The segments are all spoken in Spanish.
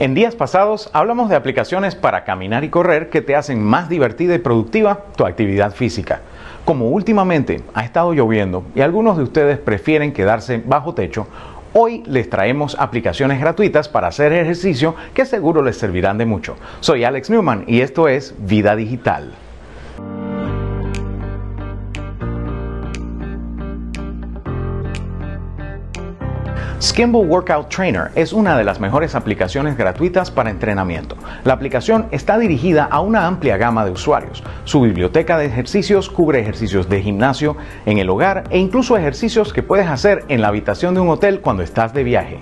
En días pasados hablamos de aplicaciones para caminar y correr que te hacen más divertida y productiva tu actividad física. Como últimamente ha estado lloviendo y algunos de ustedes prefieren quedarse bajo techo, Hoy les traemos aplicaciones gratuitas para hacer ejercicio que seguro les servirán de mucho. Soy Alex Newman y esto es Vida Digital. Skimble Workout Trainer es una de las mejores aplicaciones gratuitas para entrenamiento. La aplicación está dirigida a una amplia gama de usuarios. Su biblioteca de ejercicios cubre ejercicios de gimnasio, en el hogar e incluso ejercicios que puedes hacer en la habitación de un hotel cuando estás de viaje.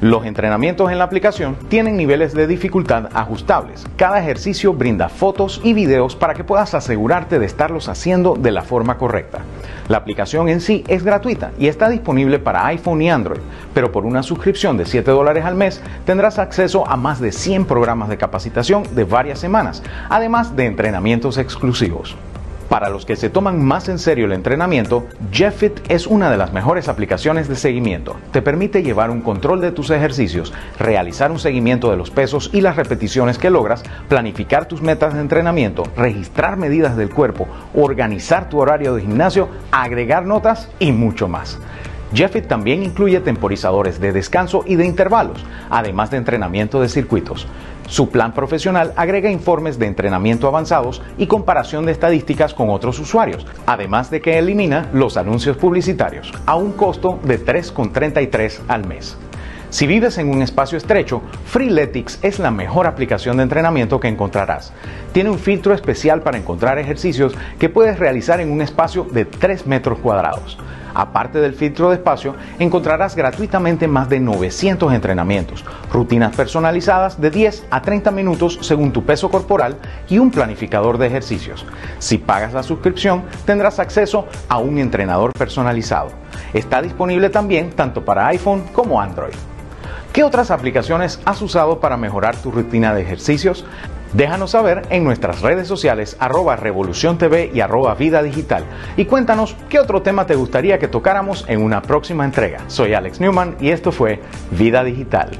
Los entrenamientos en la aplicación tienen niveles de dificultad ajustables. Cada ejercicio brinda fotos y videos para que puedas asegurarte de estarlos haciendo de la forma correcta. La aplicación en sí es gratuita y está disponible para iPhone y Android, pero por una suscripción de 7 dólares al mes tendrás acceso a más de 100 programas de capacitación de varias semanas, además de entrenamientos exclusivos. Para los que se toman más en serio el entrenamiento, Jeffit es una de las mejores aplicaciones de seguimiento. Te permite llevar un control de tus ejercicios, realizar un seguimiento de los pesos y las repeticiones que logras, planificar tus metas de entrenamiento, registrar medidas del cuerpo, organizar tu horario de gimnasio, agregar notas y mucho más. Jeffit también incluye temporizadores de descanso y de intervalos, además de entrenamiento de circuitos. Su plan profesional agrega informes de entrenamiento avanzados y comparación de estadísticas con otros usuarios, además de que elimina los anuncios publicitarios a un costo de 3,33 al mes. Si vives en un espacio estrecho, Freeletics es la mejor aplicación de entrenamiento que encontrarás. Tiene un filtro especial para encontrar ejercicios que puedes realizar en un espacio de 3 metros cuadrados. Aparte del filtro de espacio, encontrarás gratuitamente más de 900 entrenamientos, rutinas personalizadas de 10 a 30 minutos según tu peso corporal y un planificador de ejercicios. Si pagas la suscripción, tendrás acceso a un entrenador personalizado. Está disponible también tanto para iPhone como Android. ¿Qué otras aplicaciones has usado para mejorar tu rutina de ejercicios? Déjanos saber en nuestras redes sociales arroba revolución TV y arroba vida digital y cuéntanos qué otro tema te gustaría que tocáramos en una próxima entrega. Soy Alex Newman y esto fue Vida Digital.